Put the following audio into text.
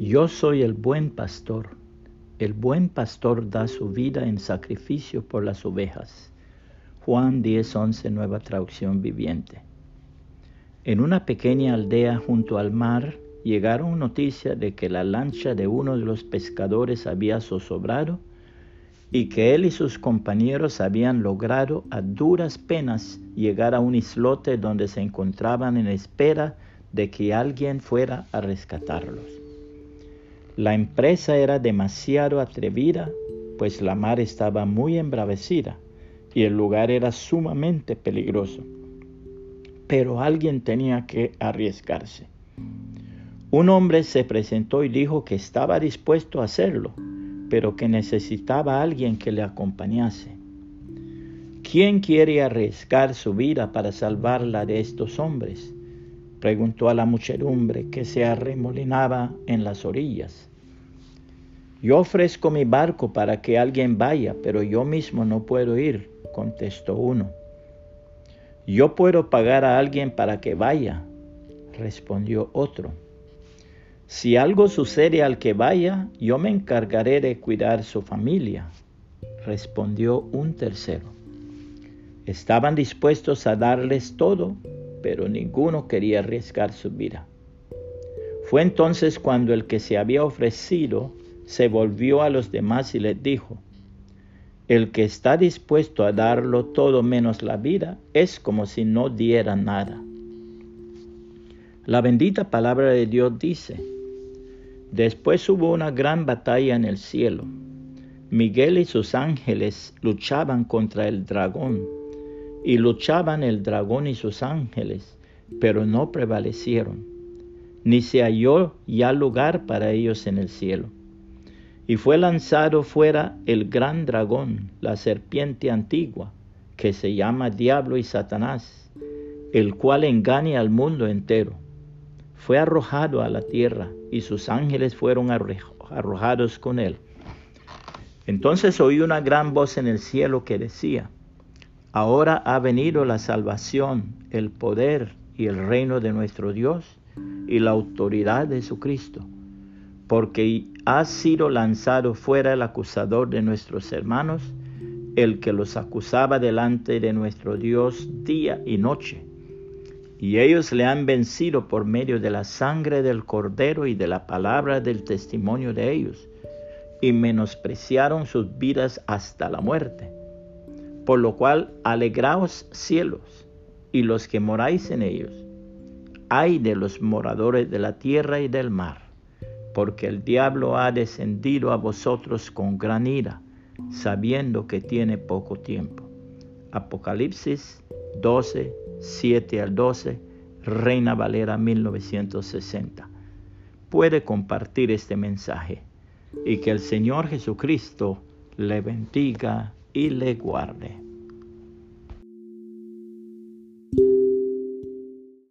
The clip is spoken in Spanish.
Yo soy el buen pastor. El buen pastor da su vida en sacrificio por las ovejas. Juan 10:11, nueva traducción viviente. En una pequeña aldea junto al mar llegaron noticias de que la lancha de uno de los pescadores había zozobrado y que él y sus compañeros habían logrado a duras penas llegar a un islote donde se encontraban en espera de que alguien fuera a rescatarlos. La empresa era demasiado atrevida, pues la mar estaba muy embravecida y el lugar era sumamente peligroso. Pero alguien tenía que arriesgarse. Un hombre se presentó y dijo que estaba dispuesto a hacerlo, pero que necesitaba a alguien que le acompañase. ¿Quién quiere arriesgar su vida para salvarla de estos hombres? preguntó a la muchedumbre que se arremolinaba en las orillas. Yo ofrezco mi barco para que alguien vaya, pero yo mismo no puedo ir, contestó uno. Yo puedo pagar a alguien para que vaya, respondió otro. Si algo sucede al que vaya, yo me encargaré de cuidar su familia, respondió un tercero. Estaban dispuestos a darles todo, pero ninguno quería arriesgar su vida. Fue entonces cuando el que se había ofrecido se volvió a los demás y les dijo, el que está dispuesto a darlo todo menos la vida es como si no diera nada. La bendita palabra de Dios dice, después hubo una gran batalla en el cielo. Miguel y sus ángeles luchaban contra el dragón y luchaban el dragón y sus ángeles, pero no prevalecieron, ni se halló ya lugar para ellos en el cielo. Y fue lanzado fuera el gran dragón, la serpiente antigua, que se llama Diablo y Satanás, el cual engaña al mundo entero. Fue arrojado a la tierra y sus ángeles fueron arrojados con él. Entonces oí una gran voz en el cielo que decía, Ahora ha venido la salvación, el poder y el reino de nuestro Dios y la autoridad de su Cristo, porque ha sido lanzado fuera el acusador de nuestros hermanos, el que los acusaba delante de nuestro Dios día y noche. Y ellos le han vencido por medio de la sangre del cordero y de la palabra del testimonio de ellos, y menospreciaron sus vidas hasta la muerte por lo cual, alegraos cielos y los que moráis en ellos. Ay de los moradores de la tierra y del mar, porque el diablo ha descendido a vosotros con gran ira, sabiendo que tiene poco tiempo. Apocalipsis 12, 7 al 12, Reina Valera 1960. Puede compartir este mensaje y que el Señor Jesucristo le bendiga y le guarde.